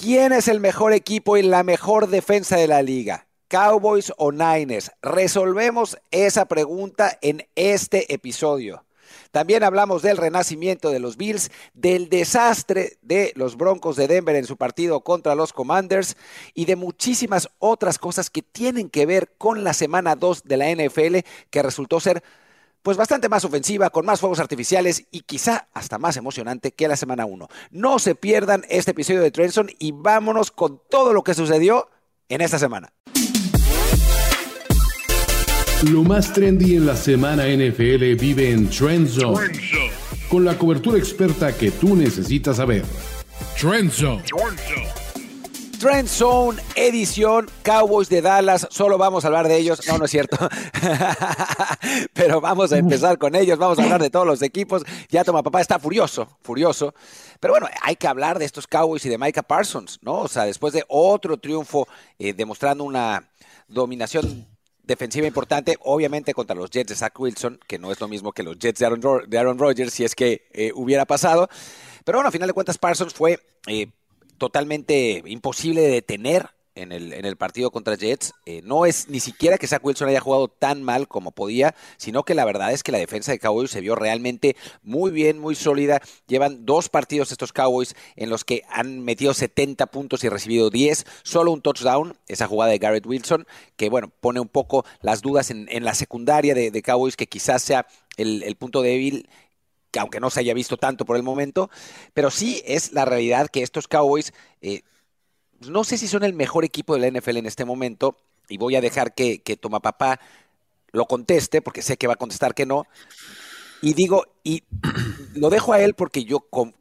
¿Quién es el mejor equipo y la mejor defensa de la liga? ¿Cowboys o Niners? Resolvemos esa pregunta en este episodio. También hablamos del renacimiento de los Bills, del desastre de los Broncos de Denver en su partido contra los Commanders y de muchísimas otras cosas que tienen que ver con la semana 2 de la NFL que resultó ser pues bastante más ofensiva, con más fuegos artificiales y quizá hasta más emocionante que la semana 1. No se pierdan este episodio de Trenson y vámonos con todo lo que sucedió en esta semana. Lo más trendy en la semana NFL vive en Trend Zone, con la cobertura experta que tú necesitas saber. Trend Zone. Trend Zone, edición Cowboys de Dallas. Solo vamos a hablar de ellos. No, no es cierto. Pero vamos a empezar con ellos. Vamos a hablar de todos los equipos. Ya toma papá está furioso, furioso. Pero bueno, hay que hablar de estos Cowboys y de Micah Parsons, ¿no? O sea, después de otro triunfo eh, demostrando una dominación defensiva importante, obviamente contra los Jets de Zach Wilson, que no es lo mismo que los Jets de Aaron, Rodgers, si es que eh, hubiera pasado. Pero bueno, a final de cuentas, Parsons fue eh, totalmente imposible de detener en el, en el partido contra Jets. Eh, no es ni siquiera que Zach Wilson haya jugado tan mal como podía, sino que la verdad es que la defensa de Cowboys se vio realmente muy bien, muy sólida. Llevan dos partidos estos Cowboys en los que han metido 70 puntos y recibido 10, solo un touchdown, esa jugada de Garrett Wilson, que bueno, pone un poco las dudas en, la secundaria de, Cowboys, que quizás sea el punto débil que aunque no se haya visto tanto por el momento, pero sí es la realidad que estos Cowboys eh, no sé si son el mejor equipo de la NFL en este momento, y voy a dejar que, que Toma Papá lo conteste, porque sé que va a contestar que no. Y digo, y lo dejo a él porque yo, con,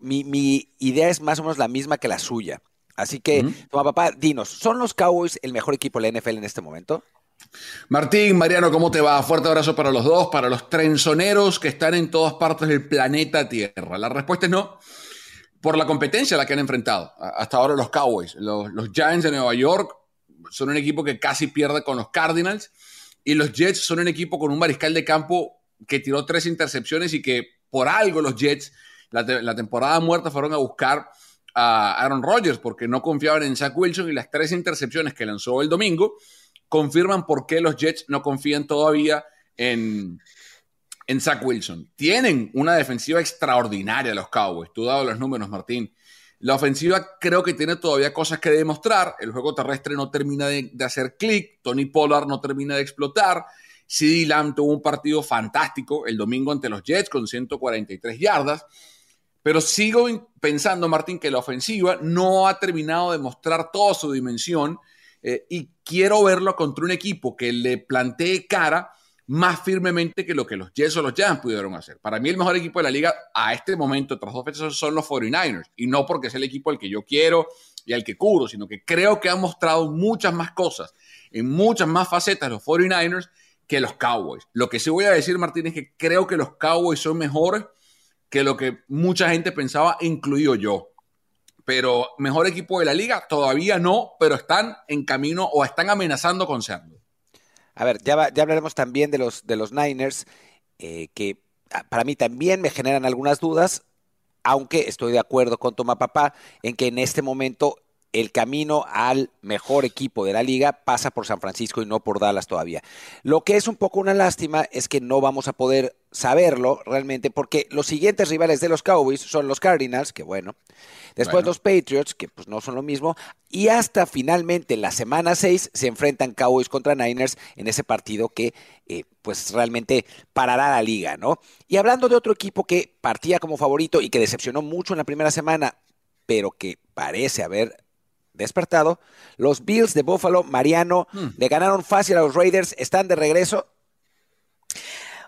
mi, mi, idea es más o menos la misma que la suya. Así que, Toma Papá, dinos, ¿son los Cowboys el mejor equipo de la NFL en este momento? Martín, Mariano, ¿cómo te va? Fuerte abrazo para los dos, para los trenzoneros que están en todas partes del planeta Tierra. La respuesta es no por la competencia a la que han enfrentado. Hasta ahora los Cowboys, los, Giants de Nueva York son un equipo que casi pierde con los Cardinals y los Jets son un equipo con un mariscal de campo que tiró tres intercepciones y que por algo los Jets la, temporada muerta fueron a buscar a Aaron Rodgers porque no confiaban en Zach Wilson y las tres intercepciones que lanzó el domingo confirman por qué los Jets no confían todavía en, en Zach Wilson. Tienen una defensiva extraordinaria los Cowboys. Tú dado los números, Martín. La ofensiva creo que tiene todavía cosas que demostrar. El juego terrestre no termina de, hacer clic. Tony Pollard no termina de explotar. CD Lamb tuvo un partido fantástico el domingo ante los Jets con 143 yardas. Pero sigo pensando, Martín, que la ofensiva no ha terminado de mostrar toda su dimensión eh, y quiero verlo contra un equipo que le plantee cara más firmemente que lo que los Jets o los Giants pudieron hacer. Para mí el mejor equipo de la liga a este momento, tras dos fechas, son los 49ers. Y no porque es el equipo al que yo quiero y al que cubro, sino que creo que han mostrado muchas más cosas, en muchas más facetas los 49ers que los Cowboys. Lo que sí voy a decir, Martín, es que creo que los Cowboys son mejores que lo que mucha gente pensaba, incluido yo. Pero mejor equipo de la liga, todavía no, pero están en camino o están amenazando con serlo. A ver, ya, ya hablaremos también de los, de los Niners, eh, que ah, para mí también me generan algunas dudas, aunque estoy de acuerdo con Toma Papá en que en este momento el camino al mejor equipo de la liga pasa por San Francisco y no por Dallas todavía. Lo que es un poco una lástima es que no vamos a poder saberlo realmente porque los siguientes rivales de los Cowboys son los Cardinals, que bueno, después los Patriots, que pues no son lo mismo, y hasta finalmente la semana 6 se enfrentan Cowboys contra Niners en ese partido que eh, pues realmente parará la liga, ¿no? Y hablando de otro equipo que partía como favorito y que decepcionó mucho en la primera semana, pero que parece haber despertado. Los Bills de Buffalo, Mariano, hmm. le ganaron fácil a los Raiders, están de regreso.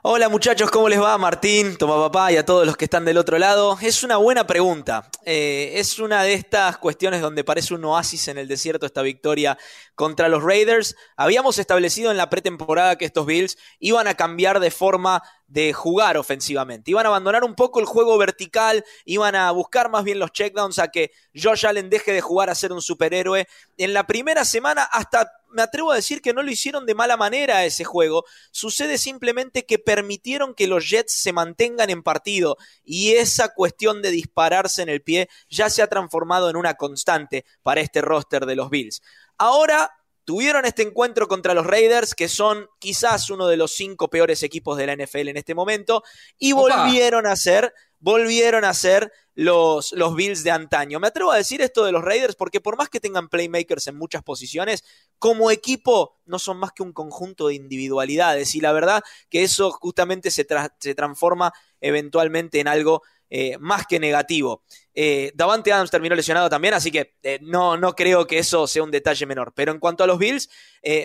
Hola muchachos, ¿cómo les va? Martín, Toma Papá y a todos los que están del otro lado. Es una buena pregunta. Eh, es una de estas cuestiones donde parece un oasis en el desierto esta victoria contra los Raiders. Habíamos establecido en la pretemporada que estos Bills iban a cambiar de forma de jugar ofensivamente. Iban a abandonar un poco el juego vertical, iban a buscar más bien los checkdowns, a que Josh Allen deje de jugar a ser un superhéroe. En la primera semana hasta me atrevo a decir que no lo hicieron de mala manera ese juego. Sucede simplemente que permitieron que los Jets se mantengan en partido y esa cuestión de dispararse en el pie ya se ha transformado en una constante para este roster de los Bills. Ahora tuvieron este encuentro contra los Raiders, que son quizás uno de los cinco peores equipos de la NFL en este momento, y volvieron a ser, volvieron a ser los, los Bills de antaño. Me atrevo a decir esto de los Raiders porque por más que tengan playmakers en muchas posiciones, como equipo no son más que un conjunto de individualidades y la verdad que eso justamente se, se transforma eventualmente en algo eh, más que negativo. Eh, Davante Adams terminó lesionado también, así que eh, no, no creo que eso sea un detalle menor. Pero en cuanto a los Bills,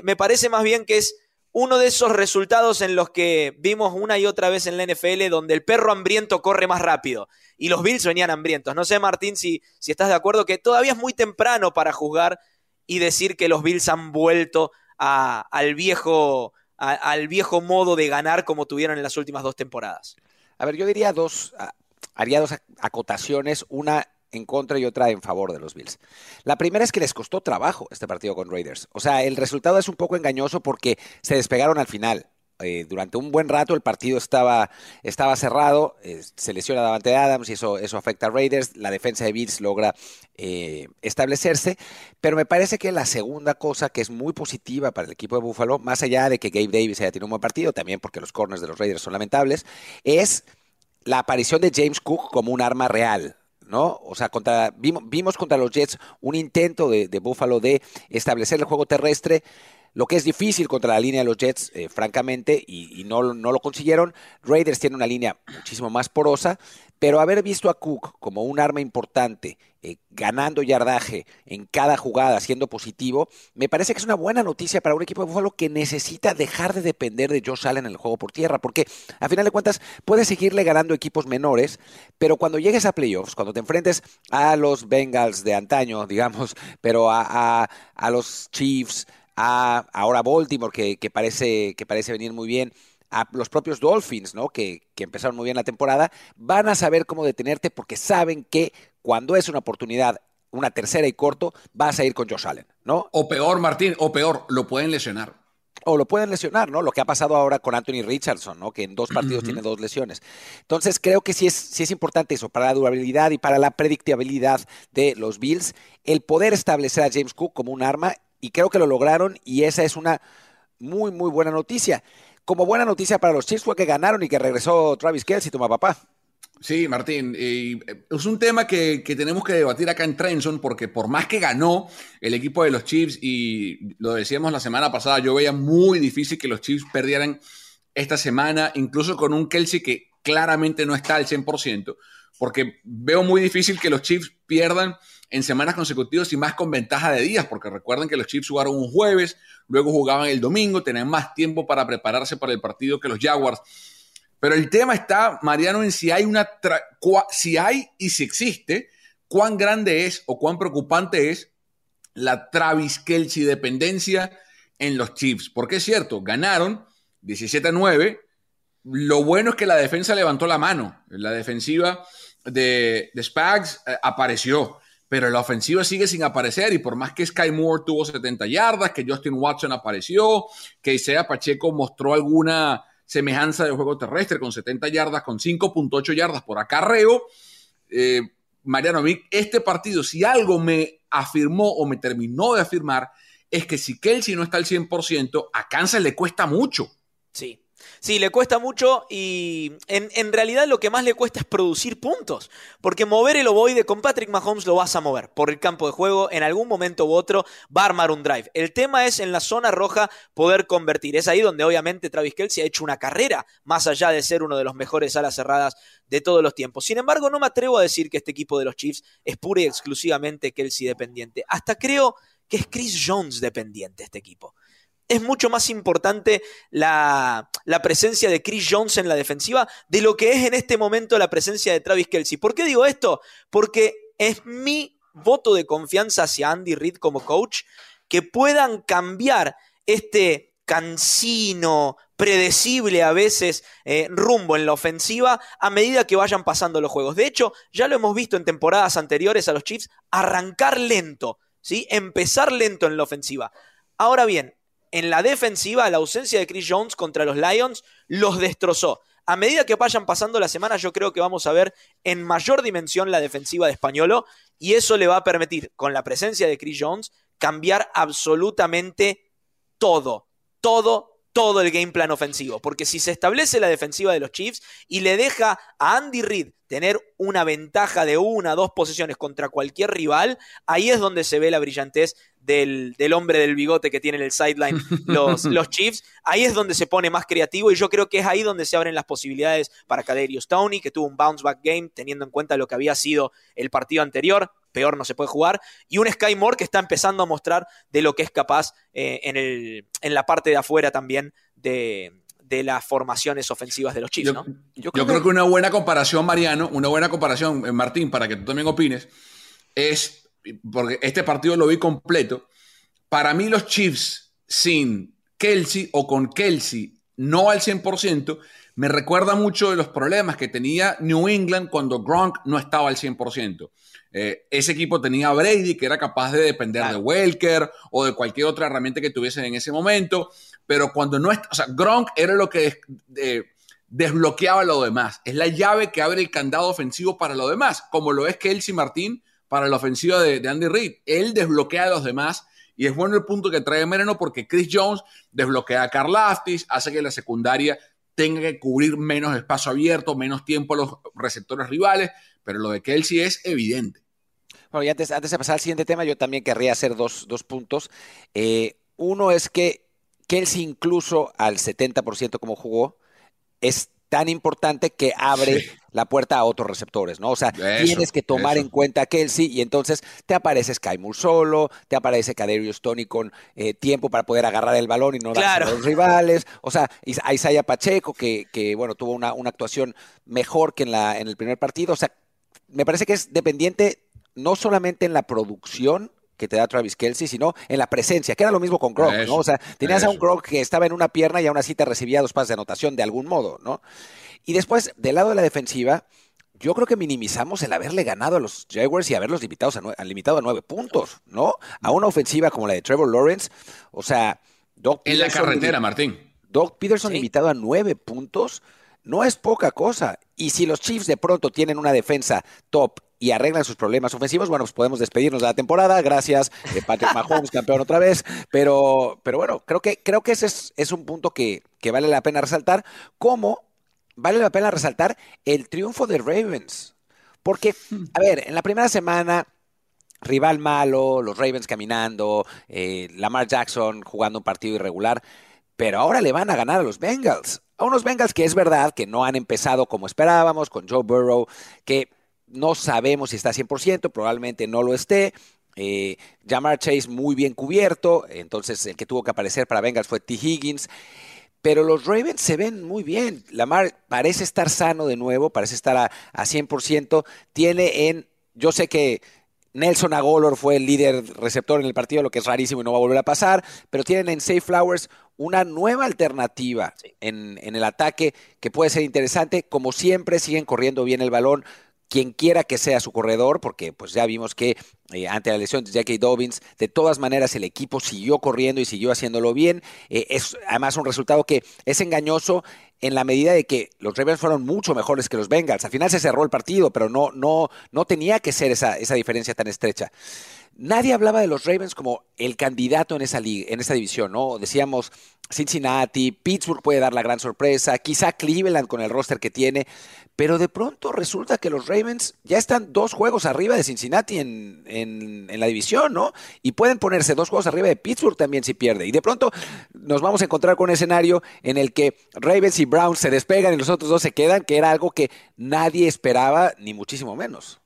me parece más bien que es uno de esos resultados en los que vimos una y otra vez en la NFL donde el perro hambriento corre más rápido y los Bills venían hambrientos. No sé, Martín, si, si estás de acuerdo que todavía es muy temprano para juzgar y decir que los Bills han vuelto al, viejo, al viejo modo de ganar como tuvieron en las últimas dos temporadas. A ver, yo diría dos, haría dos acotaciones, una en contra y otra en favor de los Bills. La primera es que les costó trabajo este partido con Raiders. O sea, el resultado es un poco engañoso porque se despegaron al final. Eh, durante un buen rato el partido estaba, estaba cerrado, eh, se lesiona Davante Adams y eso, eso afecta a Raiders, la defensa de Bills logra eh, establecerse, pero me parece que la segunda cosa que es muy positiva para el equipo de Buffalo, más allá de que Gabe Davis haya tenido un buen partido, también porque los corners de los Raiders son lamentables, es la aparición de James Cook como un arma real. ¿no? O sea, contra, vimos, contra los Jets un intento de, de Buffalo de establecer el juego terrestre lo que es difícil contra la línea de los Jets, eh, francamente, y, no, no, lo consiguieron. Raiders tiene una línea muchísimo más porosa, pero haber visto a Cook como un arma importante, eh, ganando yardaje en cada jugada, siendo positivo, me parece que es una buena noticia para un equipo de Buffalo que necesita dejar de depender de Josh Allen en el juego por tierra, porque a final de cuentas puedes seguirle ganando equipos menores, pero cuando llegues a playoffs, cuando te enfrentes a los Bengals de antaño, digamos, pero a, a los Chiefs, a ahora Baltimore, que, que, parece, que parece venir muy bien, a los propios Dolphins, ¿no? Que, que, empezaron muy bien la temporada, van a saber cómo detenerte porque saben que cuando es una oportunidad, una tercera y corto, vas a ir con Josh Allen, ¿no? O peor, Martín, o peor, lo pueden lesionar. O lo pueden lesionar, ¿no? Lo que ha pasado ahora con Anthony Richardson, ¿no? Que en dos partidos tiene dos lesiones. Entonces, creo que sí es, sí es importante eso, para la durabilidad y para la predictibilidad de los Bills, el poder establecer a James Cook como un arma y creo que lo lograron y esa es una muy, muy buena noticia. Como buena noticia para los Chiefs fue que ganaron y que regresó Travis Kelsey, toma papá. Sí, Martín, eh, es un tema que, tenemos que debatir acá en Trenson porque por más que ganó el equipo de los Chiefs y lo decíamos la semana pasada, yo veía muy difícil que los Chiefs perdieran esta semana, incluso con un Kelsey que claramente no está al 100%, porque veo muy difícil que los Chiefs pierdan en semanas consecutivas y más con ventaja de días, porque recuerden que los Chiefs jugaron un jueves, luego jugaban el domingo, tenían más tiempo para prepararse para el partido que los Jaguars. Pero el tema está, Mariano, en si hay una si hay y si existe, cuán grande es o cuán preocupante es la Travis Kelsey dependencia en los Chiefs. Porque es cierto, ganaron 17 a 9. Lo bueno es que la defensa levantó la mano. La defensiva de, de Spags eh, apareció pero la ofensiva sigue sin aparecer y por más que Sky Moore tuvo 70 yardas, que Justin Watson apareció, que Isaiah Pacheco mostró alguna semejanza de juego terrestre con 70 yardas, con 5.8 yardas por acarreo, eh, Mariano, este partido, si algo me afirmó o me terminó de afirmar, es que si Kelsey no está al 100%, a Kansas le cuesta mucho. Sí, Sí, le cuesta mucho y en, realidad lo que más le cuesta es producir puntos. Porque mover el ovoide con Patrick Mahomes lo vas a mover por el campo de juego. En algún momento u otro va a armar un drive. El tema es en la zona roja poder convertir. Es ahí donde obviamente Travis Kelsey ha hecho una carrera, más allá de ser uno de los mejores alas cerradas de todos los tiempos. Sin embargo, no me atrevo a decir que este equipo de los Chiefs es pura y exclusivamente Kelsey dependiente. Hasta creo que es Chris Jones dependiente este equipo es mucho más importante la, presencia de Chris Jones en la defensiva de lo que es en este momento la presencia de Travis Kelsey. ¿Por qué digo esto? Porque es mi voto de confianza hacia Andy Reid como coach que puedan cambiar este cansino, predecible a veces eh, rumbo en la ofensiva a medida que vayan pasando los juegos. De hecho, ya lo hemos visto en temporadas anteriores a los Chiefs arrancar lento, ¿sí? empezar lento en la ofensiva. Ahora bien, en la defensiva, la ausencia de Chris Jones contra los Lions los destrozó. A medida que vayan pasando las semanas, yo creo que vamos a ver en mayor dimensión la defensiva de Españolo y eso le va a permitir, con la presencia de Chris Jones, cambiar absolutamente todo, todo, todo el game plan ofensivo. Porque si se establece la defensiva de los Chiefs y le deja a Andy Reid tener una ventaja de una, dos posiciones contra cualquier rival, ahí es donde se ve la brillantez del, hombre del bigote que tiene en el sideline los, los, Chiefs. Ahí es donde se pone más creativo y yo creo que es ahí donde se abren las posibilidades para Kaderius Stoney, que tuvo un bounce back game teniendo en cuenta lo que había sido el partido anterior. Peor no se puede jugar. Y un Sky Moore que está empezando a mostrar de lo que es capaz eh, en, el, en la parte de afuera también de, de las formaciones ofensivas de los Chiefs, yo, Yo, creo, que... una buena comparación, Mariano, una buena comparación, eh, Martín, para que tú también opines, es, porque este partido lo vi completo, para mí los Chiefs sin Kelsey o con Kelsey no al 100%, me recuerda mucho de los problemas que tenía New England cuando Gronk no estaba al 100%. Eh, ese equipo tenía a Brady, que era capaz de depender de Welker o de cualquier otra herramienta que tuviesen en ese momento pero cuando no está, o sea, Gronk era lo que desbloqueaba lo demás. Es la llave que abre el candado ofensivo para lo demás, como lo es Kelsey Martín para la ofensiva de, Andy Reid. Él desbloquea a los demás y es bueno el punto que trae Mereno porque Chris Jones desbloquea a Carl Aftis, hace que la secundaria tenga que cubrir menos espacio abierto, menos tiempo a los receptores rivales, pero lo de Kelsey es evidente. Bueno, y antes, antes de pasar al siguiente tema, yo también querría hacer dos, puntos. Eh, uno es que Kelsey incluso al 70% como jugó, es tan importante que abre la puerta a otros receptores, ¿no? O sea, tienes que tomar en cuenta a Kelsey y entonces te aparece Sky solo, te aparece Kaderius Tony con eh, tiempo para poder agarrar el balón y no dar a los rivales, o sea, a Isaiah Pacheco que, que bueno, tuvo una, una, actuación mejor que en, la, en el primer partido, o sea, me parece que es dependiente no solamente en la producción, que te da Travis Kelsey, sino en la presencia, que era lo mismo con Gronk, ¿no? O sea, tenías a un Gronk que estaba en una pierna y aún así te recibía dos pases de anotación de algún modo, ¿no? Y después, del lado de la defensiva, yo creo que minimizamos el haberle ganado a los Jaguars y haberlos limitado a, limitado a nueve puntos, ¿no? A una ofensiva como la de Trevor Lawrence, o sea, Doc En la carretera, Martín. Doc Peterson limitado a nueve puntos no es poca cosa. Y si los Chiefs de pronto tienen una defensa top y arreglan sus problemas ofensivos, bueno, pues podemos despedirnos de la temporada. Gracias, eh, Patrick Mahomes, campeón otra vez. Pero, pero bueno, creo que, creo que ese es, un punto que, vale la pena resaltar. ¿Cómo vale la pena resaltar el triunfo de Ravens? Porque, a ver, en la primera semana rival malo, los Ravens caminando, eh, Lamar Jackson jugando un partido irregular, pero ahora le van a ganar a los Bengals. A unos Bengals que es verdad que no han empezado como esperábamos, con Joe Burrow, que no sabemos si está 100%, probablemente no lo esté. Eh, Jamar Chase muy bien cubierto, entonces el que tuvo que aparecer para Bengals fue T. Higgins. Pero los Ravens se ven muy bien. Lamar parece estar sano de nuevo, parece estar a, a 100%. Tiene en, yo sé que Nelson Agolor fue el líder receptor en el partido, lo que es rarísimo y no va a volver a pasar, pero tienen en Safe Flowers una nueva alternativa en, en, el ataque que puede ser interesante. Como siempre, siguen corriendo bien el balón quien quiera que sea su corredor, porque pues ya vimos que eh, ante la lesión de Jackie Dobbins, de todas maneras el equipo siguió corriendo y siguió haciéndolo bien. Eh, es además un resultado que es engañoso en la medida de que los Ravens fueron mucho mejores que los Bengals. Al final se cerró el partido, pero no, no, no tenía que ser esa, esa diferencia tan estrecha. Nadie hablaba de los Ravens como el candidato en esa, en esa división, ¿no? Decíamos Cincinnati, Pittsburgh puede dar la gran sorpresa, quizá Cleveland con el roster que tiene, pero de pronto resulta que los Ravens ya están dos juegos arriba de Cincinnati en, en, la división, ¿no? Y pueden ponerse dos juegos arriba de Pittsburgh también si pierde. Y de pronto nos vamos a encontrar con un escenario en el que Ravens y Browns se despegan y los otros dos se quedan, que era algo que nadie esperaba, ni muchísimo menos.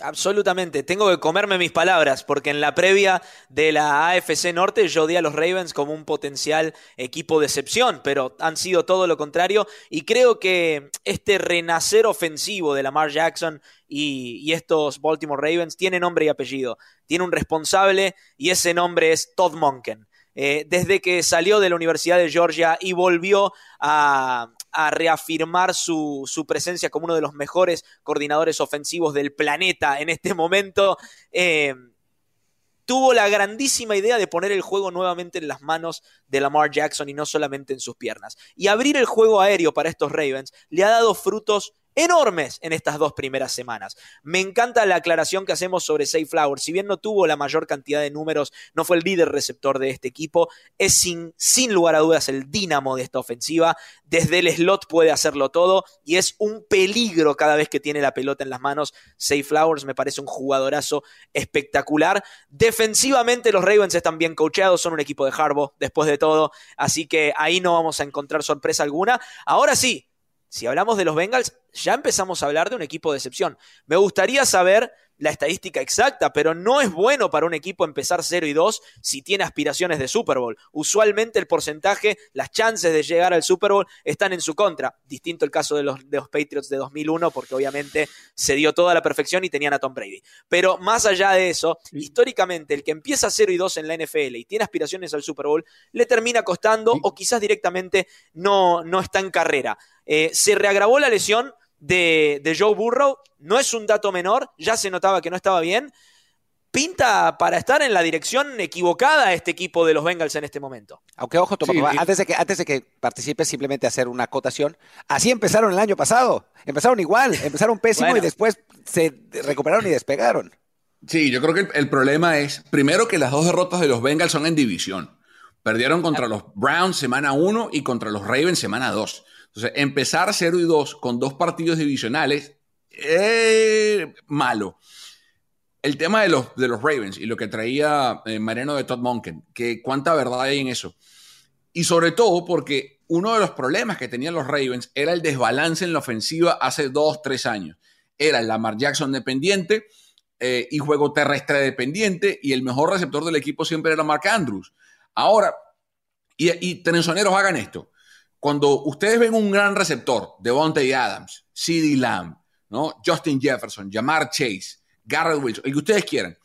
Absolutamente, tengo que comerme mis palabras, porque en la previa de la AFC Norte yo di a los Ravens como un potencial equipo de excepción, pero han sido todo lo contrario. Y creo que este renacer ofensivo de Lamar Jackson y, estos Baltimore Ravens tiene nombre y apellido, tiene un responsable y ese nombre es Todd Monken. eh, desde que salió de la Universidad de Georgia y volvió a, reafirmar su, presencia como uno de los mejores coordinadores ofensivos del planeta en este momento. Eh, tuvo la grandísima idea de poner el juego nuevamente en las manos de Lamar Jackson y no solamente en sus piernas. Y abrir el juego aéreo para estos Ravens le ha dado frutos enormes en estas dos primeras semanas. Me encanta la aclaración que hacemos sobre Safe Flower. Si bien no tuvo la mayor cantidad de números, no fue el líder receptor de este equipo, es sin, sin lugar a dudas el dínamo de esta ofensiva. Desde el slot puede hacerlo todo y es un peligro cada vez que tiene la pelota en las manos. Safe Flowers me parece un jugadorazo espectacular. Defensivamente los Ravens están bien coacheados, son un equipo de Harbaugh después de todo, así que ahí no vamos a encontrar sorpresa alguna. Ahora sí, si hablamos de los Bengals, ya empezamos a hablar de un equipo de excepción. Me gustaría saber la estadística exacta, pero no es bueno para un equipo empezar 0 y 2 si tiene aspiraciones de Super Bowl. Usualmente el porcentaje, las chances de llegar al Super Bowl están en su contra. Distinto el caso de los, de los Patriots de 2001, porque obviamente se dio toda la perfección y tenían a Tom Brady. Pero más allá de eso, históricamente el que empieza 0 y 2 en la NFL y tiene aspiraciones al Super Bowl, le termina costando o quizás directamente no, no está en carrera. Eh, se reagravó la lesión de, Joe Burrow, no es un dato menor, ya se notaba que no estaba bien. Pinta para estar en la dirección equivocada este equipo de los Bengals en este momento. Aunque ojo, antes, de que, antes de que participes, simplemente hacer una acotación. Así empezaron el año pasado. Empezaron igual, empezaron pésimo y después se recuperaron y despegaron. Sí, yo creo que el, el, problema es, primero que las dos derrotas de los Bengals son en división. Perdieron contra los Browns semana 1 y contra los Ravens semana 2. Entonces, empezar 0 y 2 con dos partidos divisionales es malo. El tema de los, de los Ravens y lo que traía eh, Mariano de Todd Monken, que cuánta verdad hay en eso. Y sobre todo porque uno de los problemas que tenían los Ravens era el desbalance en la ofensiva hace dos, tres años. Era Lamar Jackson dependiente eh, y juego terrestre dependiente y el mejor receptor del equipo siempre era Mark Andrews. Ahora, y, y hagan esto cuando ustedes ven un gran receptor, Devontae Adams, CeeDee Lamb, ¿no? Justin Jefferson, Jamar Chase, Garrett Wilson, el que ustedes quieran,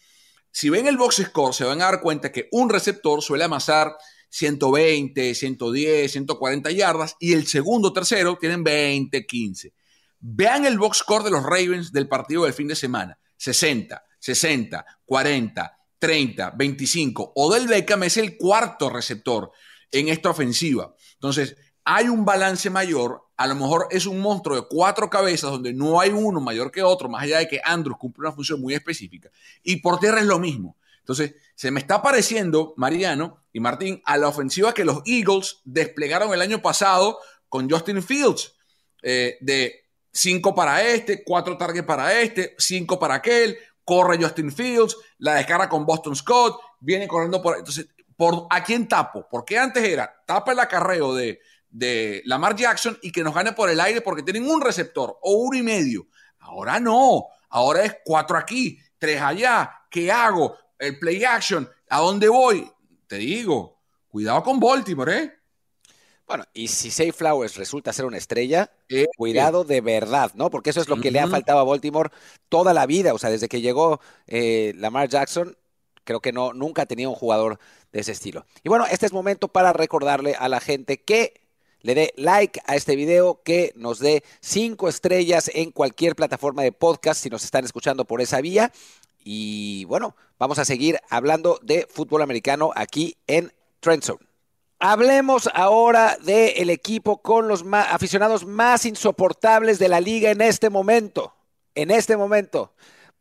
si ven el box score, se van a dar cuenta que un receptor suele amasar 120, 110, 140 yardas y el segundo, tercero tienen 20, 15. Vean el box score de los Ravens del partido del fin de semana. 60, 60, 40, 30, 25. Odell Beckham es el cuarto receptor en esta ofensiva. Entonces, hay un balance mayor, a lo mejor es un monstruo de cuatro cabezas donde no hay uno mayor que otro, más allá de que Andrews cumple una función muy específica. Y por tierra es lo mismo. Entonces, se me está pareciendo, Mariano y Martín, a la ofensiva que los Eagles desplegaron el año pasado con Justin Fields, eh, de cinco para este, cuatro targets para este, cinco para aquel, corre Justin Fields, la descarga con Boston Scott, viene corriendo por... Entonces, ¿por, ¿a quién tapo? Porque antes era, tapa el acarreo de de Lamar Jackson y que nos gane por el aire porque tienen un receptor o uno y medio. Ahora no, ahora es cuatro aquí, tres allá. ¿Qué hago? El play action, ¿a dónde voy? Te digo, cuidado con Baltimore, ¿eh? Bueno, y si Safe Flowers resulta ser una estrella, eh, cuidado de verdad, ¿no? Porque eso es lo que le ha faltado a Baltimore toda la vida. O sea, desde que llegó eh, Lamar Jackson, creo que no, nunca ha tenido un jugador de ese estilo. Y bueno, este es momento para recordarle a la gente que le dé like a este video, que nos dé cinco estrellas en cualquier plataforma de podcast si nos están escuchando por esa vía. Y bueno, vamos a seguir hablando de fútbol americano aquí en Trend Hablemos ahora del equipo con los aficionados más insoportables de la liga en este momento. En este momento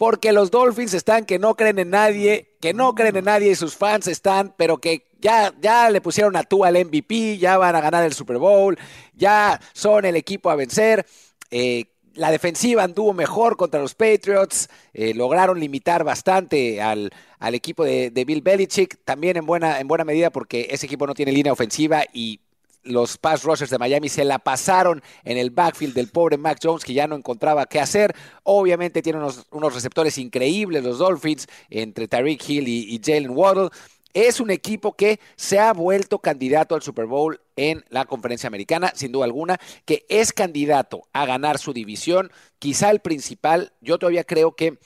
porque los Dolphins están que no creen en nadie, que no creen en nadie y sus fans están, pero que ya, ya le pusieron a tú al MVP, ya van a ganar el Super Bowl, ya son el equipo a vencer. Eh, la defensiva anduvo mejor contra los Patriots, eh, lograron limitar bastante al, equipo de, Bill Belichick, también en buena, en buena medida porque ese equipo no tiene línea ofensiva y los pass rushers de Miami se la pasaron en el backfield del pobre Mac Jones que ya no encontraba qué hacer. Obviamente tiene unos, receptores increíbles los Dolphins entre Tariq Hill y, Jalen Waddle. Es un equipo que se ha vuelto candidato al Super Bowl en la conferencia americana, sin duda alguna, que es candidato a ganar su división, quizá el principal. Yo todavía creo que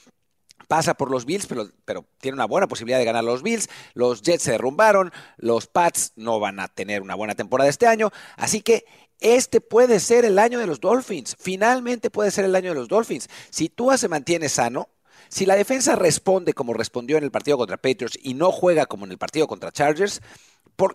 pasa por los Bills, pero, tiene una buena posibilidad de ganar los Bills. Los Jets se derrumbaron, los Pats no van a tener una buena temporada este año, así que este puede ser el año de los Dolphins. Finalmente puede ser el año de los Dolphins. Si Tua se mantiene sano, si la defensa responde como respondió en el partido contra Patriots y no juega como en el partido contra Chargers,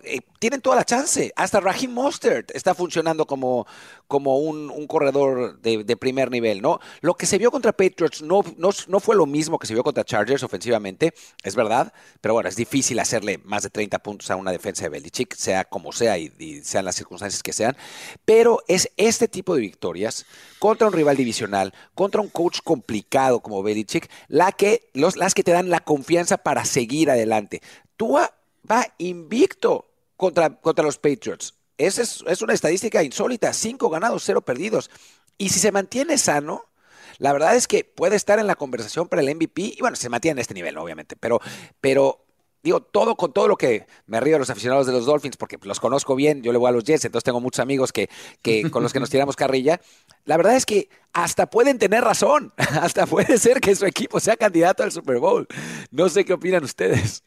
eh, tienen toda la chance. Hasta Raheem Mostert está funcionando como, como un, corredor de, primer nivel, ¿no? Lo que se vio contra Patriots no, no, fue lo mismo que se vio contra Chargers ofensivamente, es verdad, pero bueno, es difícil hacerle más de 30 puntos a una defensa de Belichick, sea como sea y, sean las circunstancias que sean, pero es este tipo de victorias contra un rival divisional, contra un coach complicado como Belichick, la que, los, las que te dan la confianza para seguir adelante. Tua va invicto contra, contra los Patriots. Esa es, una estadística insólita, cinco ganados, cero perdidos. Y si se mantiene sano, la verdad es que puede estar en la conversación para el MVP. Y bueno, se mantiene en este nivel, obviamente. Pero, pero digo, todo con todo lo que me río a los aficionados de los Dolphins, porque los conozco bien, yo le voy a los Jets, entonces tengo muchos amigos que, que con los que nos tiramos carrilla. La verdad es que hasta pueden tener razón, hasta puede ser que su equipo sea candidato al Super Bowl. No sé qué opinan ustedes.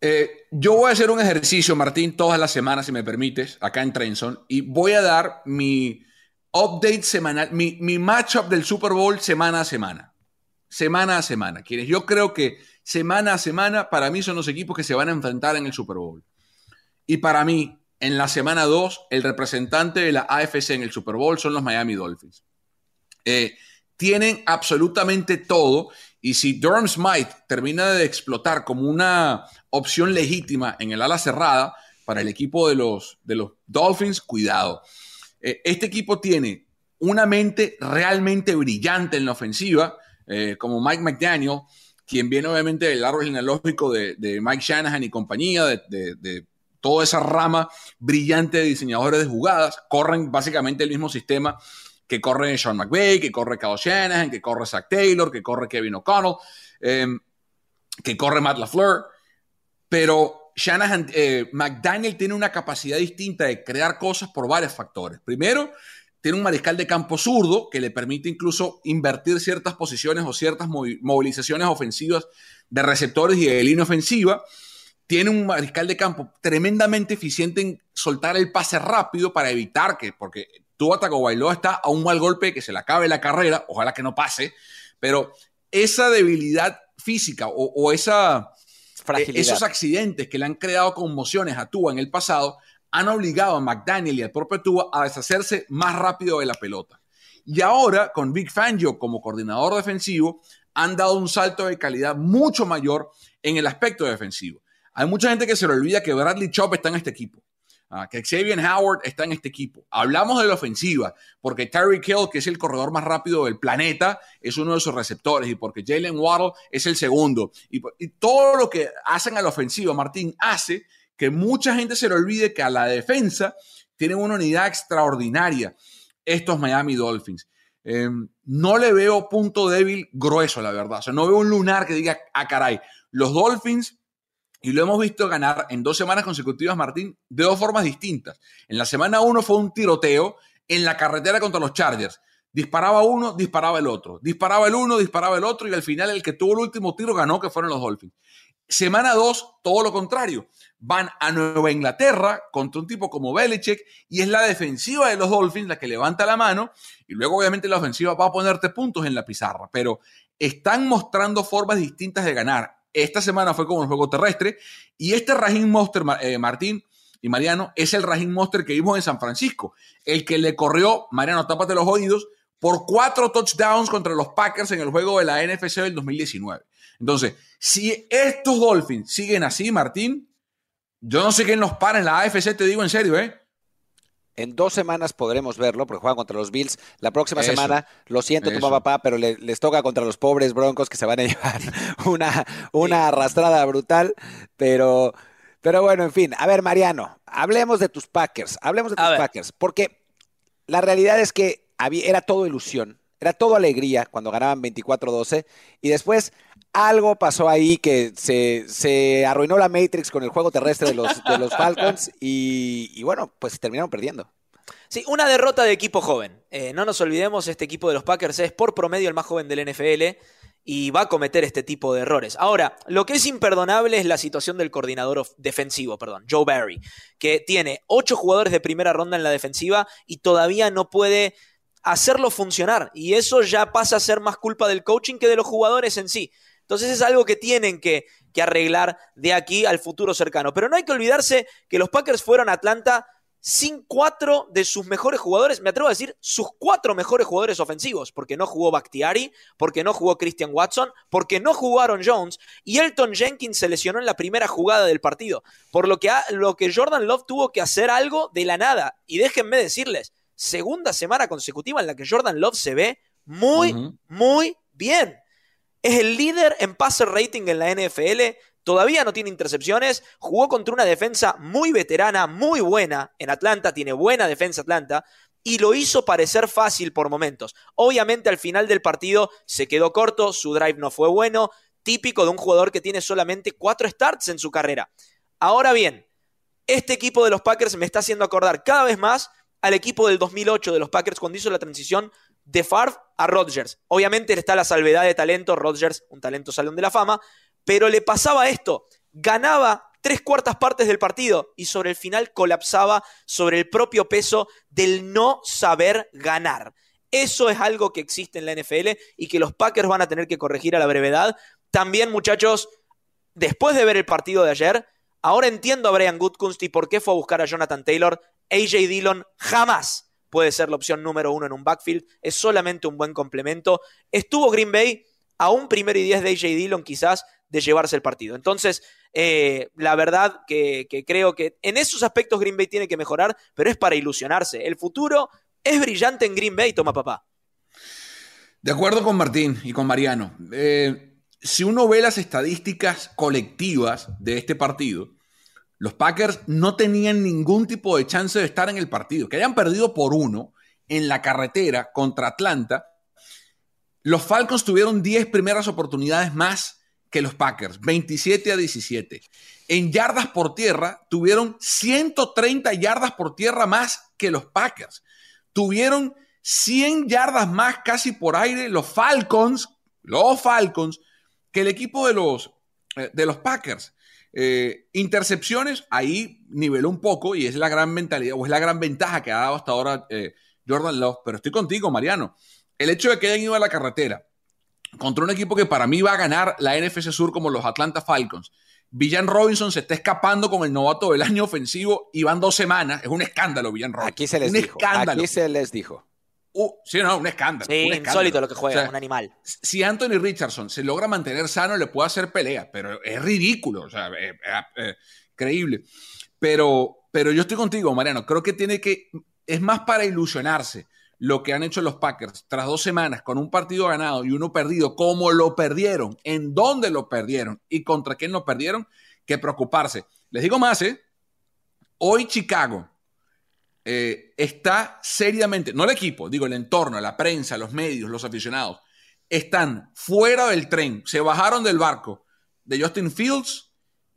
Eh, yo voy a hacer un ejercicio, Martín, todas las semanas, si me permites, acá en Trenson, y voy a dar mi update semanal, mi, matchup del Super Bowl semana a semana. Semana a semana. Quienes yo creo que semana a semana, para mí son los equipos que se van a enfrentar en el Super Bowl. Y para mí, en la semana 2, el representante de la AFC en el Super Bowl son los Miami Dolphins. Eh, tienen absolutamente todo y si Durham Smite termina de explotar como una opción legítima en el ala cerrada para el equipo de los, de los Dolphins, cuidado. Eh, este equipo tiene una mente realmente brillante en la ofensiva, eh, como Mike McDaniel, quien viene obviamente del árbol genealógico de, Mike Shanahan y compañía, de, de toda esa rama brillante de diseñadores de jugadas, corren básicamente el mismo sistema que corre Sean McVay, que corre Kyle Shanahan, que corre Zach Taylor, que corre Kevin O'Connell, em, que corre Matt LaFleur. Pero Shanahan, eh, McDaniel tiene una capacidad distinta de crear cosas por varios factores. Primero, tiene un mariscal de campo zurdo que le permite incluso invertir ciertas posiciones o ciertas movilizaciones ofensivas de receptores y de línea ofensiva. Tiene un mariscal de campo tremendamente eficiente en soltar el pase rápido para evitar que, porque Tua Tagovailoa está a un mal golpe que se le acabe la carrera, ojalá que no pase, pero esa debilidad física o, esa, esos accidentes que le han creado conmociones a Tua en el pasado han obligado a McDaniel y al propio Tua a deshacerse más rápido de la pelota. Y ahora, con Big Fangio como coordinador defensivo, han dado un salto de calidad mucho mayor en el aspecto defensivo. Hay mucha gente que se le olvida que Bradley Chop está en este equipo. Ah, que Xavier Howard está en este equipo. Hablamos de la ofensiva, porque Terry Hill, que es el corredor más rápido del planeta, es uno de sus receptores, y porque Jalen Waddle es el segundo. Y, todo lo que hacen a la ofensiva, Martín, hace que mucha gente se le olvide que a la defensa tienen una unidad extraordinaria estos Miami Dolphins. Em, no le veo punto débil grueso, la verdad. O sea, no veo un lunar que diga, ah, caray, los Dolphins y lo hemos visto ganar en dos semanas consecutivas, Martín, de dos formas distintas. En la semana uno fue un tiroteo en la carretera contra los Chargers. Disparaba uno, disparaba el otro. Disparaba el uno, disparaba el otro y al final el que tuvo el último tiro ganó, que fueron los Dolphins. Semana dos, todo lo contrario. Van a Nueva Inglaterra contra un tipo como Belichick y es la defensiva de los Dolphins la que levanta la mano y luego obviamente la ofensiva va a ponerte puntos en la pizarra, pero están mostrando formas distintas de ganar. Esta semana fue como el juego terrestre. Y este Rajin Monster, eh, Martín y Mariano, es el Rajin Monster que vimos en San Francisco. El que le corrió, Mariano, tápate los oídos, por cuatro touchdowns contra los Packers en el juego de la NFC del 2019. Entonces, si estos Dolphins siguen así, Martín, yo no sé quién los para en la AFC, te digo en serio, ¿eh? En dos semanas podremos verlo, porque juegan contra los Bills. La próxima semana, lo siento, tu papá, pero les toca contra los pobres Broncos que se van a llevar una, una arrastrada brutal. Pero, pero bueno, en fin. A ver, Mariano, hablemos de tus Packers. Hablemos de tus Packers. Porque la realidad es que había, era todo ilusión, era todo alegría cuando ganaban 24-12. Y después algo pasó ahí que se, se, arruinó la Matrix con el juego terrestre de los, de los Falcons y, bueno, pues terminaron perdiendo. Sí, una derrota de equipo joven. Eh, no nos olvidemos, este equipo de los Packers es por promedio el más joven del NFL y va a cometer este tipo de errores. Ahora, lo que es imperdonable es la situación del coordinador defensivo, perdón, Joe Barry, que tiene ocho jugadores de primera ronda en la defensiva y todavía no puede hacerlo funcionar. Y eso ya pasa a ser más culpa del coaching que de los jugadores en sí. Entonces es algo que tienen que, que arreglar de aquí al futuro cercano. Pero no hay que olvidarse que los Packers fueron a Atlanta sin cuatro de sus mejores jugadores, me atrevo a decir sus cuatro mejores jugadores ofensivos, porque no jugó Bakhtiari, porque no jugó Christian Watson, porque no jugó Aaron Jones y Elton Jenkins se lesionó en la primera jugada del partido, por lo que, lo que Jordan Love tuvo que hacer algo de la nada. Y déjenme decirles, segunda semana consecutiva en la que Jordan Love se ve muy, muy bien. Es el líder en passer rating en la NFL, Todavía no tiene intercepciones, jugó contra una defensa muy veterana, muy buena en Atlanta, tiene buena defensa Atlanta, y lo hizo parecer fácil por momentos. Obviamente al final del partido se quedó corto, su drive no fue bueno, típico de un jugador que tiene solamente cuatro starts en su carrera. Ahora bien, este equipo de los Packers me está haciendo acordar cada vez más al equipo del 2008 de los Packers cuando hizo la transición de Favre a Rodgers. Obviamente está la salvedad de talento, Rodgers, un talento salón de la fama, pero le pasaba esto, ganaba tres cuartas partes del partido y sobre el final colapsaba sobre el propio peso del no saber ganar. Eso es algo que existe en la NFL y que los Packers van a tener que corregir a la brevedad. También, muchachos, después de ver el partido de ayer, ahora entiendo a Brian Goodkunst y por qué fue a buscar a Jonathan Taylor. AJ Dillon jamás puede ser la opción número uno en un backfield, es solamente un buen complemento. Estuvo Green Bay a un primero y diez de AJ Dillon quizás de llevarse el partido. Entonces, eh, la verdad que, creo que en esos aspectos Green Bay tiene que mejorar, pero es para ilusionarse. El futuro es brillante en Green Bay, toma papá. De acuerdo con Martín y con Mariano. Eh, si uno ve las estadísticas colectivas de este partido, los Packers no tenían ningún tipo de chance de estar en el partido. Que hayan perdido por uno en la carretera contra Atlanta. Los Falcons tuvieron 10 primeras oportunidades más que los Packers, 27 a 17. En yardas por tierra, tuvieron 130 yardas por tierra más que los Packers. Tuvieron 100 yardas más casi por aire los Falcons, los Falcons, que el equipo de los, eh, de los Packers. Eh, intercepciones, ahí niveló un poco y es la gran mentalidad o es la gran ventaja que ha dado hasta ahora eh, Jordan Love. Pero estoy contigo, Mariano. El hecho de que hayan ido a la carretera, contra un equipo que para mí va a ganar la NFC Sur como los Atlanta Falcons. Villan Robinson se está escapando con el novato del año ofensivo y van dos semanas. Es un escándalo, Villan Robinson. Aquí se les un dijo. Escándalo. Aquí se les dijo. Uh, sí, no, un escándalo. Sí, un escándalo. insólito lo que juega, un animal. Si Anthony Richardson se logra mantener sano, le puede hacer pelea, pero es ridículo, o sea, eh, eh, eh, creíble. Pero, pero yo estoy contigo, Mariano. Creo que tiene que. Es más para ilusionarse lo que han hecho los Packers tras dos semanas con un partido ganado y uno perdido, como lo perdieron, en dónde lo perdieron y contra quién lo perdieron, que preocuparse. Les digo más, ¿eh? Hoy Chicago eh, está seriamente, no el equipo, digo el entorno, la prensa, los medios, los aficionados, están fuera del tren, se bajaron del barco de Justin Fields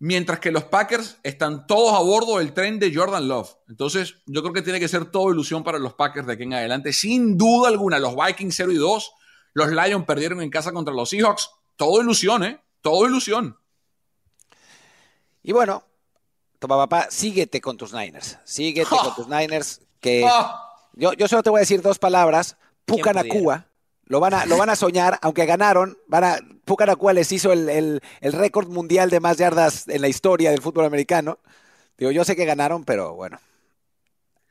Mientras que los Packers están todos a bordo del tren de Jordan Love. Entonces, yo creo que tiene que ser todo ilusión para los Packers de aquí en adelante. Sin duda alguna, los Vikings 0 y 2, los Lions perdieron en casa contra los Seahawks. Todo ilusión, ¿eh? Todo ilusión. Y bueno, toma papá, síguete con tus Niners. Síguete con tus Niners. Que yo, yo solo te voy a decir dos palabras. Pucanacua. Lo van, a, lo van a soñar, aunque ganaron. Van a, Pucanacua les hizo el, el, el récord mundial de más yardas en la historia del fútbol americano. Digo, yo sé que ganaron, pero bueno.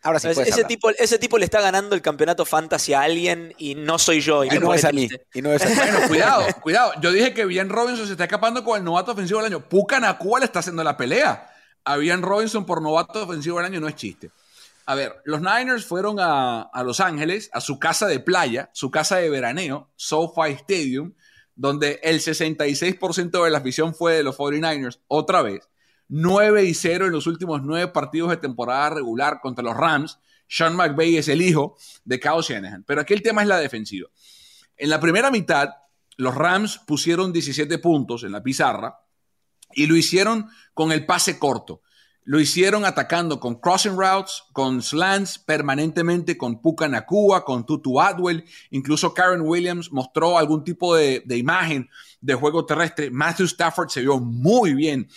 Ahora sí ese, tipo, ese tipo le está ganando el campeonato fantasy a alguien y no soy yo. Y, y no es a mí. Y no es a mí. Bueno, cuidado, cuidado. Yo dije que Bien Robinson se está escapando con el novato ofensivo del año. Pucanacua le está haciendo la pelea. A Bien Robinson por novato ofensivo del año no es chiste. A ver, los Niners fueron a, Los Ángeles, a su casa de playa, su casa de veraneo, SoFi Stadium, donde el 66% de la afición fue de los 49ers, otra vez. 9 y 0 en los últimos 9 partidos de temporada regular contra los Rams. Sean McVay es el hijo de Kyle Shanahan. Pero aquí el tema es la defensiva. En la primera mitad, los Rams pusieron 17 puntos en la pizarra y lo hicieron con el pase corto. Lo hicieron atacando con crossing routes, con slants permanentemente, con Puka Nakua, con Tutu Atwell. Incluso Karen Williams mostró algún tipo de, de imagen de juego terrestre. Matthew Stafford se vio muy bien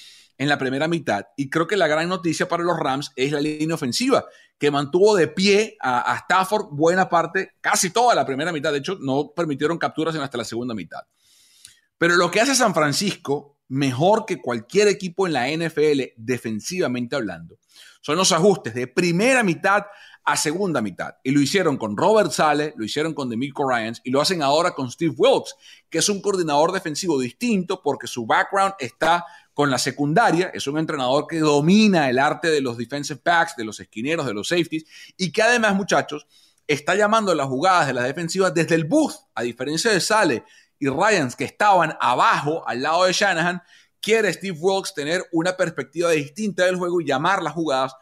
en la primera mitad. Y creo que la gran noticia para los Rams es la línea ofensiva, que mantuvo de pie a, Stafford buena parte, casi toda la primera mitad. De hecho, no permitieron capturas en hasta la segunda mitad. Pero lo que hace San Francisco mejor que cualquier equipo en la NFL defensivamente hablando. Son los ajustes de primera mitad a segunda mitad. Y lo hicieron con Robert Sale, lo hicieron con Demico Ryans y lo hacen ahora con Steve Wilkes, que es un coordinador defensivo distinto porque su background está con la secundaria. Es un entrenador que domina el arte de los defensive backs, de los esquineros, de los safeties y que además, muchachos, está llamando las jugadas de las defensivas desde el booth, a diferencia de Sale y Ryans, que estaban abajo, al lado de Shanahan, quiere Steve Wilkes tener una perspectiva distinta del juego y llamar las jugadas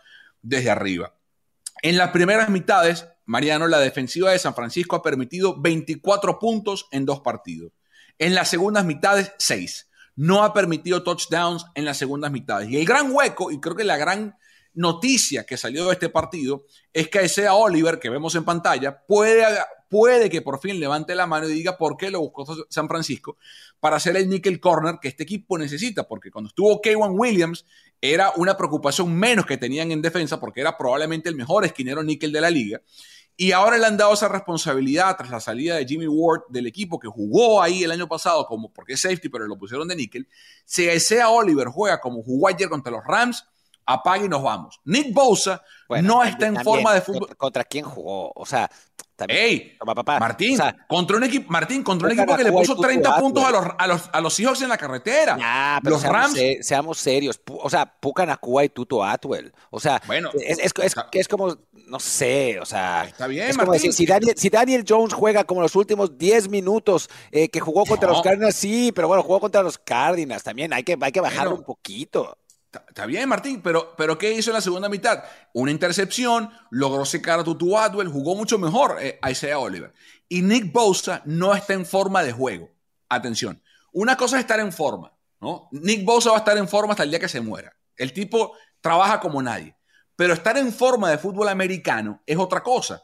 desde arriba. En las primeras mitades, Mariano, la defensiva de San Francisco ha permitido 24 puntos en dos partidos. En las segundas mitades, 6. No ha permitido touchdowns en las segundas mitades. Y el gran hueco, y creo que la gran noticia que salió de este partido, es que ese Oliver que vemos en pantalla puede puede que por fin levante la mano y diga por qué lo buscó San Francisco para hacer el nickel corner que este equipo necesita, porque cuando estuvo Kaywan Williams era una preocupación menos que tenían en defensa porque era probablemente el mejor esquinero nickel de la liga. Y ahora le han dado esa responsabilidad tras la salida de Jimmy Ward del equipo que jugó ahí el año pasado como porque es safety, pero lo pusieron de níquel. Si sea Oliver juega como jugó ayer contra los Rams, apague y nos vamos. Nick Bosa no está en forma de fútbol. ¿Contra quién jugó? O sea, también. Martín, contra un equipo, Martín, contra un equipo que le puso 30 puntos a los, a, los, a los Seahawks en la carretera. los Rams. seamos serios. O sea, Pucanacua y Tuto Atwell. O sea, bueno, es, es, es, es, como, no sé, o sea. Está bien, Martín. Decir, si, Daniel, si, Daniel, Jones juega como los últimos 10 minutos eh, que jugó contra los Cardinals, sí, pero bueno, jugó contra los Cardinals también. Hay que, hay que bajarlo un poquito. Está bien, Martín, pero, pero ¿qué hizo en la segunda mitad? Una intercepción, logró secar a Tutu Atwell, jugó mucho mejor eh, a Isaiah Oliver. Y Nick Bosa no está en forma de juego. Atención, una cosa es estar en forma, ¿no? Nick Bosa va a estar en forma hasta el día que se muera. El tipo trabaja como nadie. Pero estar en forma de fútbol americano es otra cosa.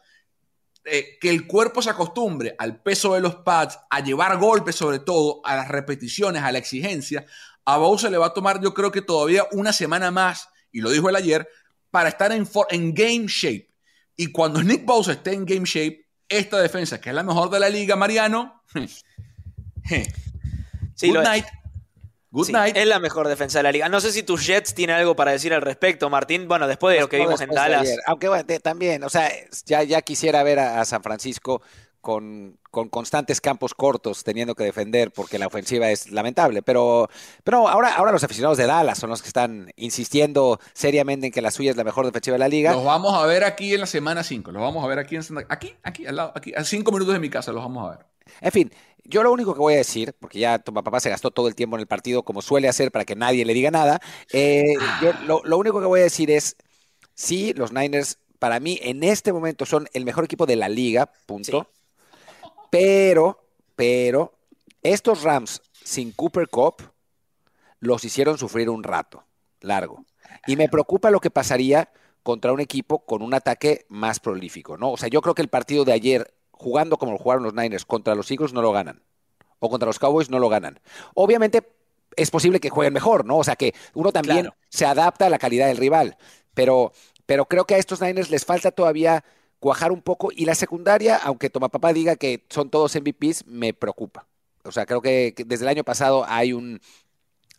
Eh, que el cuerpo se acostumbre al peso de los pads, a llevar golpes sobre todo, a las repeticiones, a la exigencia, a Bowser le va a tomar, yo creo que todavía una semana más, y lo dijo él ayer, para estar en, en game shape. Y cuando Nick Bowser esté en game shape, esta defensa, que es la mejor de la liga, Mariano. sí, Good night. Good night. Es la mejor defensa de la liga. No sé si tus Jets tienen algo para decir al respecto, Martín. Bueno, después de lo que vimos en Dallas. Aunque bueno, también, o sea, ya, ya quisiera ver a San Francisco con, constantes campos cortos teniendo que defender porque la ofensiva es lamentable. Pero, pero ahora, ahora los aficionados de Dallas son los que están insistiendo seriamente en que la suya es la mejor defensiva de la liga. Los vamos a ver aquí en la semana 5. Los vamos a ver aquí en aquí, aquí, al lado, aquí, a cinco minutos de mi casa los vamos a ver. En fin, yo lo único que voy a decir, porque ya tu papá se gastó todo el tiempo en el partido como suele hacer para que nadie le diga nada, eh, lo, lo único que voy a decir es, sí, los Niners para mí en este momento son el mejor equipo de la liga, punto. Pero, pero, estos Rams sin Cooper Cup los hicieron sufrir un rato largo. Y me preocupa lo que pasaría contra un equipo con un ataque más prolífico, ¿no? O sea, yo creo que el partido de ayer, jugando como lo jugaron los Niners, contra los Eagles no lo ganan. O contra los Cowboys no lo ganan. Obviamente es posible que jueguen mejor, ¿no? O sea, que uno también se adapta a la calidad del rival. Pero, pero creo que a estos Niners les falta todavía cuajar un poco. Y la secundaria, aunque Toma Papá diga que son todos MVPs, me preocupa. O sea, creo que, desde el año pasado hay un,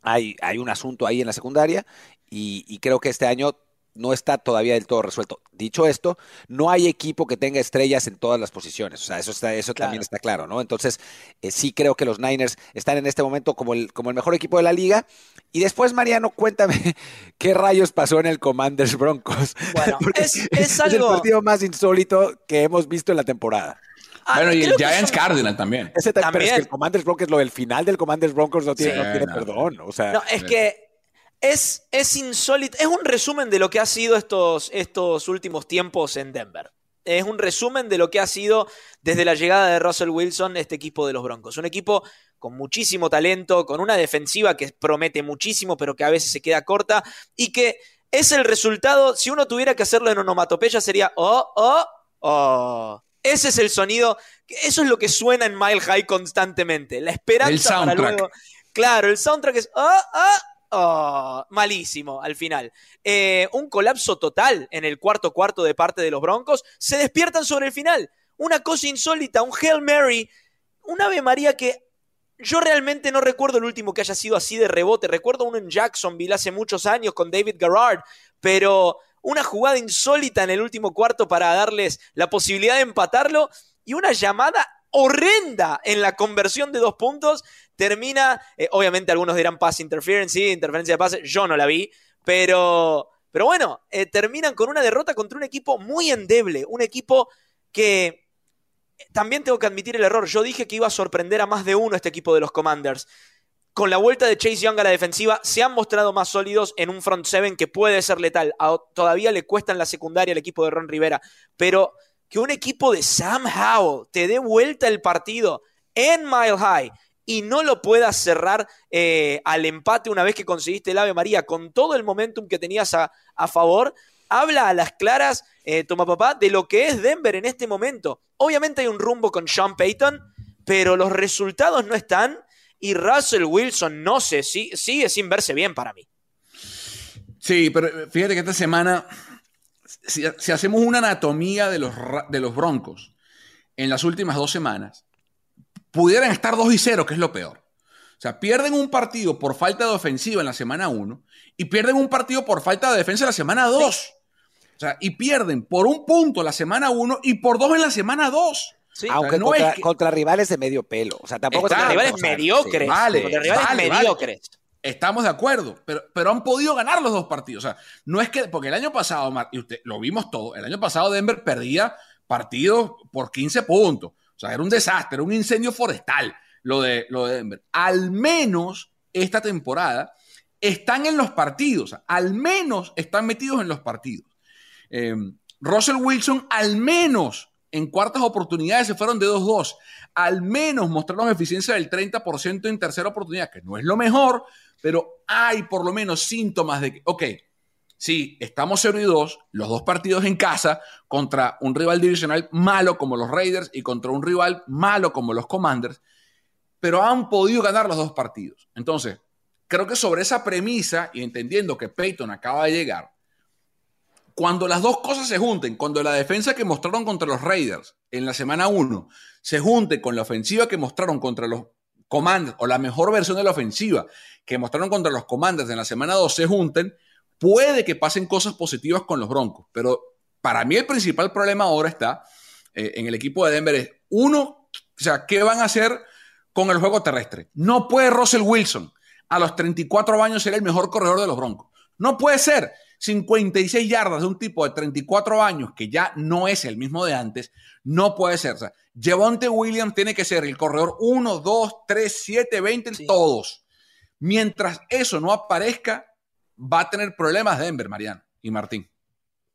hay, hay un asunto ahí en la secundaria y, y creo que este año no está todavía del todo resuelto. Dicho esto, no hay equipo que tenga estrellas en todas las posiciones. O sea, eso, está, eso también está claro, ¿no? Entonces, eh, sí creo que los Niners están en este momento como el, como el mejor equipo de la liga. Y después, Mariano, cuéntame qué rayos pasó en el Commanders Broncos. Bueno, es, el partido más insólito que hemos visto en la temporada. Ah, bueno, y el Giants Cardinal también. Ese también. Pero el Commanders Broncos, lo del final del Commanders Broncos no tiene, no tiene perdón. O sea, no, es que es, es insólito, es un resumen de lo que ha sido estos, estos últimos tiempos en Denver. Es un resumen de lo que ha sido desde la llegada de Russell Wilson este equipo de los Broncos. Un equipo con muchísimo talento, con una defensiva que promete muchísimo, pero que a veces se queda corta y que es el resultado, si uno tuviera que hacerlo en onomatopeya sería oh, oh, oh. Ese es el sonido, eso es lo que suena en Mile High constantemente. La esperanza para luego. Claro, el soundtrack es oh, oh, oh. malísimo al final. Eh, un colapso total en el cuarto cuarto de parte de los Broncos. Se despiertan sobre el final. Una cosa insólita, un Hail Mary, un Ave María que yo realmente no recuerdo el último que haya sido así de rebote. Recuerdo uno en Jacksonville hace muchos años con David Garrard, pero una jugada insólita en el último cuarto para darles la posibilidad de empatarlo y una llamada horrenda en la conversión de dos puntos. Termina, eh, obviamente algunos dirán pass interference, sí, interferencia de pase, yo no la vi, pero, pero bueno, eh, terminan con una derrota contra un equipo muy endeble, un equipo que también tengo que admitir el error. Yo dije que iba a sorprender a más de uno este equipo de los Commanders. Con la vuelta de Chase Young a la defensiva, se han mostrado más sólidos en un front seven que puede ser letal. todavía le cuesta en la secundaria al equipo de Ron Rivera. Pero que un equipo de Sam Howell te dé vuelta el partido en Mile High y no lo puedas cerrar eh, al empate una vez que conseguiste el Ave María con todo el momentum que tenías a, a favor, habla a las claras, eh, toma papá, de lo que es Denver en este momento. Obviamente hay un rumbo con Sean Payton, pero los resultados no están y Russell Wilson no sé, si, sigue sin verse bien para mí. Sí, pero fíjate que esta semana, si, hacemos una anatomía de los, de los Broncos en las últimas dos semanas, pudieran estar 2 y 0, que es lo peor. O sea, pierden un partido por falta de ofensiva en la semana 1 y pierden un partido por falta de defensa en la semana 2. O sea, y pierden por un punto la semana 1 y por dos en la semana 2. Aunque no contra, es contra, rivales de medio pelo. O sea, tampoco contra rivales mediocres. Vale, contra rivales mediocres. Estamos de acuerdo, pero, pero han podido ganar los dos partidos. O sea, no es que, porque el año pasado, y usted lo vimos todo, el año pasado Denver perdía partidos por 15 puntos. O sea, era un desastre, era un incendio forestal lo de, lo de Denver. Al menos esta temporada están en los partidos, al menos están metidos en los partidos. Em, Russell Wilson al menos en cuartas oportunidades se fueron de 2-2. Al menos mostraron eficiencia del 30% en tercera oportunidad, que no es lo mejor, pero hay por lo menos síntomas de que, ok, sí, estamos 0 y 2, los dos partidos en casa contra un rival divisional malo como los Raiders y contra un rival malo como los Commanders, pero han podido ganar los dos partidos. Entonces, creo que sobre esa premisa y entendiendo que Peyton acaba de llegar, cuando las dos cosas se junten, cuando la defensa que mostraron contra los Raiders en la semana 1 se junte con la ofensiva que mostraron contra los Commanders, o la mejor versión de la ofensiva que mostraron contra los Commanders en la semana 2 se junten, puede que pasen cosas positivas con los Broncos. Pero para mí el principal problema ahora está eh, en el equipo de Denver es, uno, o sea, ¿qué van a hacer con el juego terrestre? No puede Russell Wilson a los 34 años ser el mejor corredor de los Broncos. No puede ser. 56 yardas de un tipo de 34 años que ya no es el mismo de antes, no puede ser. O sea, Javonte Williams tiene que ser el corredor 1, 2, 3, 7, 20, todos. Mientras eso no aparezca, va a tener problemas Denver, Mariano y Martín.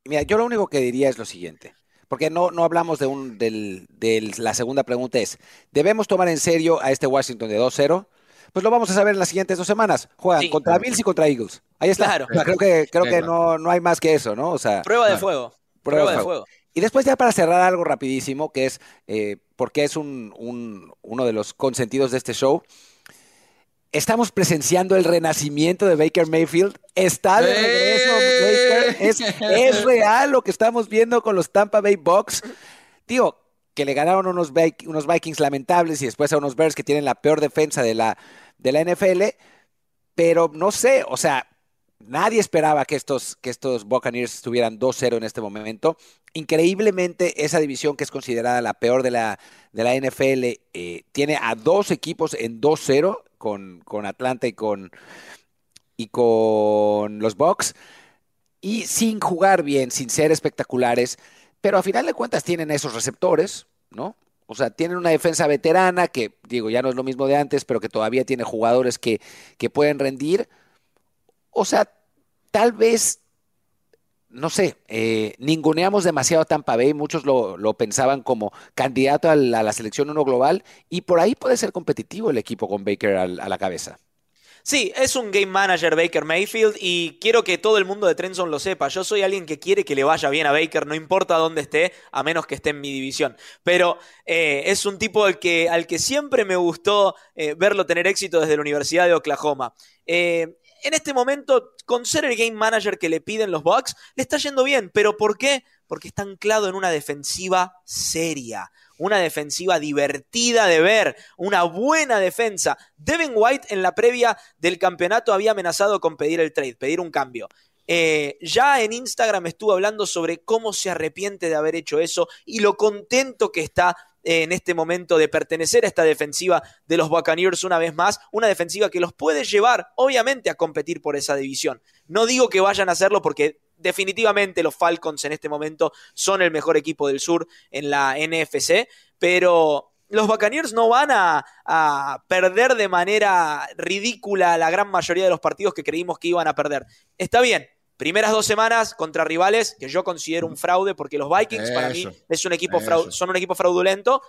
Mira, yo lo único que diría es lo siguiente, porque no, no hablamos de, un, del, de la segunda pregunta es, ¿debemos tomar en serio a este Washington de 2-0? Pues lo vamos a saber en las siguientes dos semanas. Juegan contra Bills y contra Eagles. Ahí está. Claro. creo que, creo que no, no hay más que eso, ¿no? O sea, prueba de fuego. Prueba, de fuego. Y después ya para cerrar algo rapidísimo, que es eh, porque es un, un, uno de los consentidos de este show. Estamos presenciando el renacimiento de Baker Mayfield. Está de regreso Baker. Es, es real lo que estamos viendo con los Tampa Bay Bucks. Tío, que le ganaron unos, unos Vikings lamentables y después a unos Bears que tienen la peor defensa de la, de la NFL, pero no sé, o sea, nadie esperaba que estos, que estos Buccaneers estuvieran 2-0 en este momento. Increíblemente, esa división que es considerada la peor de la, de la NFL eh, tiene a dos equipos en 2-0 con, con Atlanta y con, y con los Bucks. Y sin jugar bien, sin ser espectaculares, pero a final de cuentas tienen esos receptores, ¿no? O sea, tienen una defensa veterana que, digo, ya no es lo mismo de antes, pero que todavía tiene jugadores que, que pueden rendir. O sea, tal vez, no sé, eh, ninguneamos demasiado a Tampa Bay, muchos lo, pensaban como candidato a la, selección uno global, y por ahí puede ser competitivo el equipo con Baker a la cabeza. Sí, es un game manager Baker Mayfield y quiero que todo el mundo de Trenson lo sepa. Yo soy alguien que quiere que le vaya bien a Baker, no importa dónde esté, a menos que esté en mi división. Pero eh, es un tipo al que, al que siempre me gustó eh, verlo tener éxito desde la Universidad de Oklahoma. Eh, en este momento, con ser el game manager que le piden los Bucks, le está yendo bien. ¿Pero por qué? Porque está anclado en una defensiva seria una defensiva divertida de ver, una buena defensa. Devin White en la previa del campeonato había amenazado con pedir el trade, pedir un cambio. Eh, ya en Instagram estuvo hablando sobre cómo se arrepiente de haber hecho eso y lo contento que está eh, en este momento de pertenecer a esta defensiva de los Buccaneers una vez más, una defensiva que los puede llevar obviamente a competir por esa división. No digo que vayan a hacerlo porque definitivamente los Falcons en este momento son el mejor equipo del sur en la NFC, pero los Buccaneers no van a, perder de manera ridícula la gran mayoría de los partidos que creímos que iban a perder. Está bien, primeras dos semanas contra rivales que yo considero un fraude porque los Vikings para mí es un equipo son un equipo fraudulento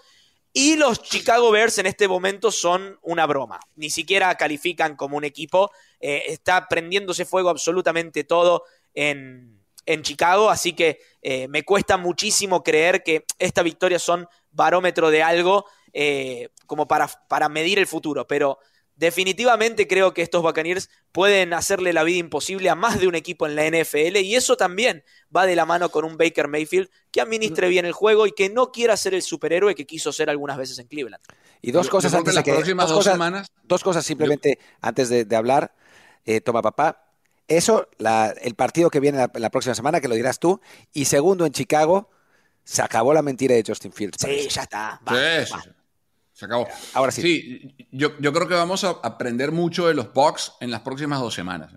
y los Chicago Bears en este momento son una broma. Ni siquiera califican como un equipo. Eh, está prendiéndose fuego absolutamente todo en, Chicago, así que eh, me cuesta muchísimo creer que esta victoria son barómetro de algo eh, como para, para medir el futuro, pero definitivamente creo que estos Buccaneers pueden hacerle la vida imposible a más de un equipo en la NFL y eso también va de la mano con un Baker Mayfield que administre bien el juego y que no quiera ser el superhéroe que quiso ser algunas veces en Cleveland. Y dos cosas antes de que, dos, semanas, dos cosas simplemente antes de, hablar, eh, toma papá. Eso, el partido que viene la, próxima semana, que lo dirás tú. Y segundo, en Chicago, se acabó la mentira de Justin Fields. Sí, ya está. Se acabó. Ahora sí. Sí, yo, creo que vamos a aprender mucho de los Bucks en las próximas dos semanas.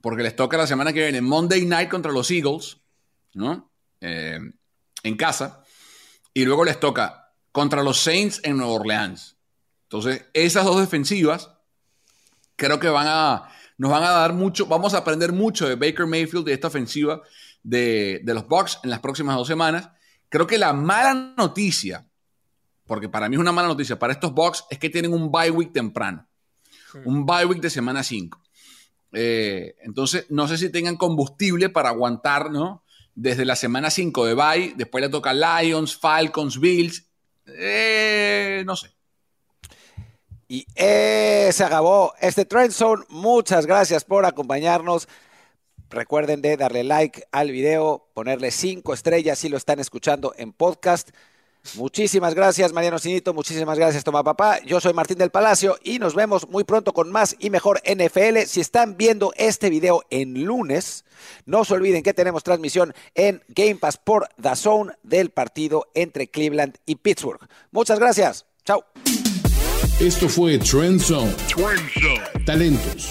Porque les toca la semana que viene Monday Night contra los Eagles, ¿no? Eh, en casa. Y luego les toca contra los Saints en Nueva Orleans. Entonces, esas dos defensivas creo que van a nos van a dar mucho, vamos a aprender mucho de Baker Mayfield, de esta ofensiva de, los Bucks en las próximas dos semanas. Creo que la mala noticia, porque para mí es una mala noticia para estos Bucks, es que tienen un bye week temprano, un bye week de semana 5. Eh, entonces, no sé si tengan combustible para aguantar, ¿no? Desde la semana 5 de bye, después le toca Lions, Falcons, Bills, eh, no sé. Y se acabó este Trend Zone. Muchas gracias por acompañarnos. Recuerden de darle like al video, ponerle cinco estrellas si lo están escuchando en podcast. Muchísimas gracias, Mariano Sinito. Muchísimas gracias, Toma Papá. Yo soy Martín del Palacio y nos vemos muy pronto con más y mejor NFL. Si están viendo este video en lunes, no se olviden que tenemos transmisión en Game Pass por The Zone del partido entre Cleveland y Pittsburgh. Muchas gracias. Chao. Esto fue Trend Zone. Talentos.